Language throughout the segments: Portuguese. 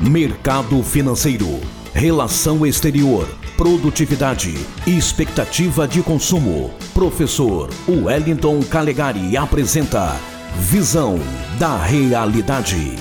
mercado financeiro, relação exterior, produtividade expectativa de consumo. Professor Wellington Calegari apresenta Visão da Realidade.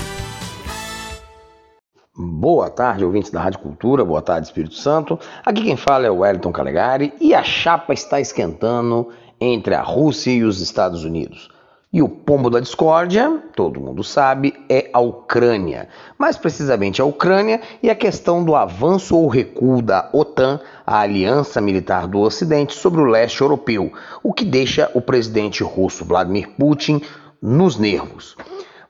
Boa tarde, ouvintes da Rádio Cultura, boa tarde, Espírito Santo. Aqui quem fala é o Wellington Calegari e a chapa está esquentando entre a Rússia e os Estados Unidos. E o pombo da discórdia, todo mundo sabe, é a Ucrânia. Mais precisamente a Ucrânia e a questão do avanço ou recuo da OTAN, a aliança militar do Ocidente, sobre o leste europeu, o que deixa o presidente russo Vladimir Putin nos nervos.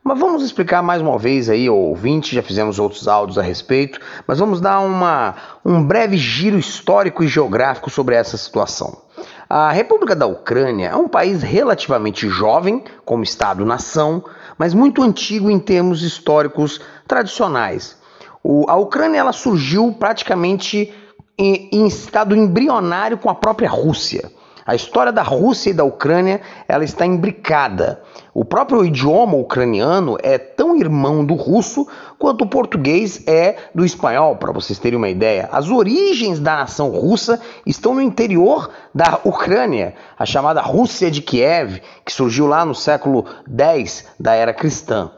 Mas vamos explicar mais uma vez aí ouvinte, já fizemos outros áudios a respeito, mas vamos dar uma, um breve giro histórico e geográfico sobre essa situação. A República da Ucrânia é um país relativamente jovem, como Estado-nação, mas muito antigo em termos históricos tradicionais. O, a Ucrânia ela surgiu praticamente em, em estado embrionário com a própria Rússia. A história da Rússia e da Ucrânia ela está imbricada. O próprio idioma ucraniano é tão irmão do russo quanto o português é do espanhol, para vocês terem uma ideia. As origens da nação russa estão no interior da Ucrânia, a chamada Rússia de Kiev, que surgiu lá no século X da era cristã.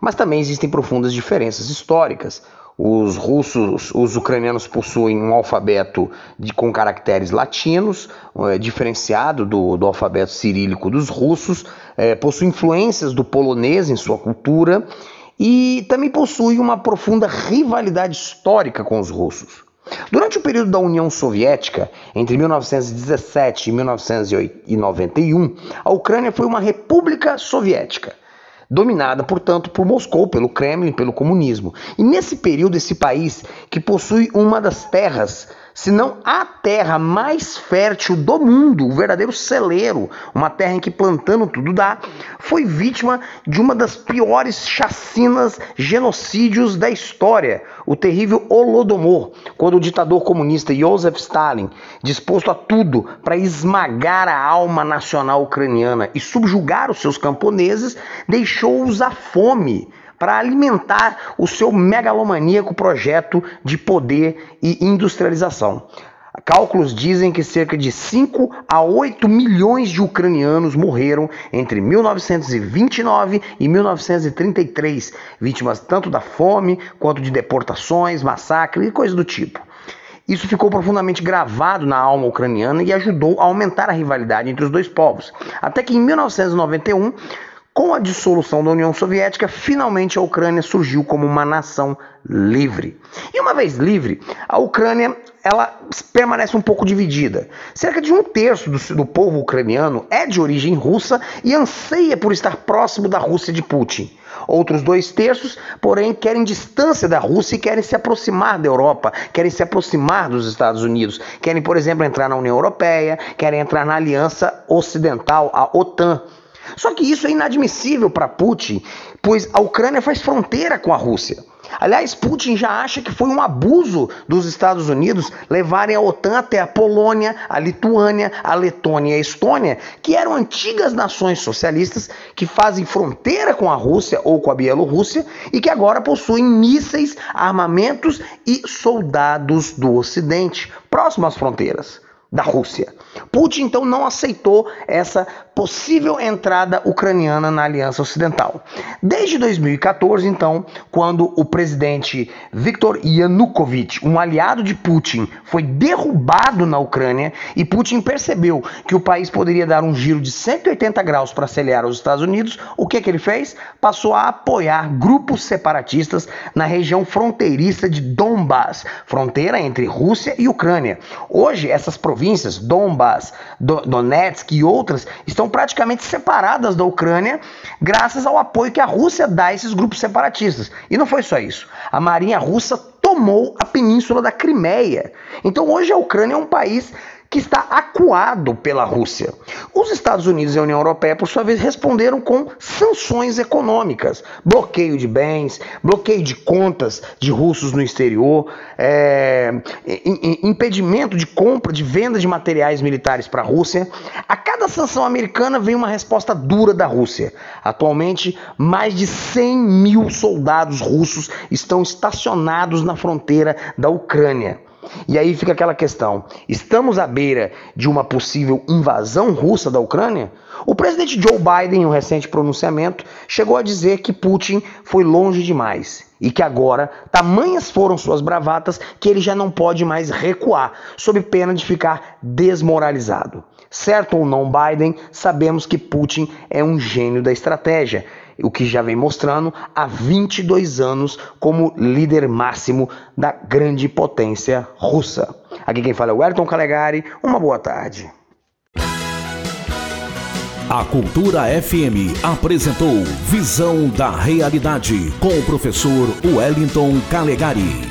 Mas também existem profundas diferenças históricas. Os russos, os ucranianos possuem um alfabeto de, com caracteres latinos, é, diferenciado do, do, alfabeto cirílico dos russos, é, possui influências do polonês em sua cultura e também possui uma profunda rivalidade histórica com os russos. Durante o período da União Soviética, entre 1917 e 1991, a Ucrânia foi uma república soviética dominada, portanto, por Moscou, pelo Kremlin, pelo comunismo. E nesse período, esse país, que possui uma das terras se não a terra mais fértil do mundo, o verdadeiro celeiro, uma terra em que plantando tudo dá, foi vítima de uma das piores chacinas, genocídios da história, o terrível Holodomor, quando o ditador comunista Joseph Stalin, disposto a tudo para esmagar a alma nacional ucraniana e subjugar os seus camponeses, deixou-os à fome para alimentar o seu megalomaníaco projeto de poder e industrialização. Cálculos dizem que cerca de 5 a 8 milhões de ucranianos morreram entre 1929 e 1933, vítimas tanto da fome quanto de deportações, massacres e coisas do tipo. Isso ficou profundamente gravado na alma ucraniana e ajudou a aumentar a rivalidade entre os dois povos. Até que em 1991 com a dissolução da União Soviética, finalmente a Ucrânia surgiu como uma nação livre. E uma vez livre, a Ucrânia ela permanece um pouco dividida. Cerca de um terço do, do, povo ucraniano é de origem russa e anseia por estar próximo da Rússia de Putin. Outros dois terços, porém, querem distância da Rússia e querem se aproximar da Europa, querem se aproximar dos Estados Unidos, querem, por exemplo, entrar na União Europeia, querem entrar na Aliança Ocidental, a OTAN. Só que isso é inadmissível para Putin, pois a Ucrânia faz fronteira com a Rússia. Aliás, Putin já acha que foi um abuso dos Estados Unidos levarem a OTAN até a Polônia, a Lituânia, a Letônia e a Estônia, que eram antigas nações socialistas que fazem fronteira com a Rússia ou com a Bielorrússia e que agora possuem mísseis, armamentos e soldados do Ocidente próximo às fronteiras da Rússia. Putin então não aceitou essa possível entrada ucraniana na Aliança Ocidental. Desde 2014, então, quando o presidente Viktor Yanukovych, um aliado de Putin, foi derrubado na Ucrânia e Putin percebeu que o país poderia dar um giro de 180 graus para acelerar os Estados Unidos, o que, que ele fez? Passou a apoiar grupos separatistas na região fronteiriça de Donbass, fronteira entre Rússia e Ucrânia. Hoje, essas províncias, Donbass, Donetsk e outras, estão praticamente separadas da Ucrânia, graças ao apoio que a Rússia dá a esses grupos separatistas. E não foi só isso. A marinha russa tomou a península da Crimeia. Então hoje a Ucrânia é um país que está acuado pela Rússia. Os Estados Unidos e a União Europeia, por sua vez, responderam com sanções econômicas, bloqueio de bens, bloqueio de contas de russos no exterior, é, impedimento de compra, de venda de materiais militares para a Rússia. A cada sanção americana vem uma resposta dura da Rússia. Atualmente, mais de 100 mil soldados russos estão estacionados na fronteira da Ucrânia. E aí fica aquela questão: estamos à beira de uma possível invasão russa da Ucrânia? O presidente Joe Biden, em um recente pronunciamento, chegou a dizer que Putin foi longe demais e que agora tamanhas foram suas bravatas que ele já não pode mais recuar, sob pena de ficar desmoralizado. Certo ou não, Biden, sabemos que Putin é um gênio da estratégia o que já vem mostrando há 22 anos como líder máximo da grande potência russa. Aqui quem fala é o Ayrton Calegari. Uma boa tarde. A Cultura FM apresentou Visão da Realidade com o professor Wellington Calegari.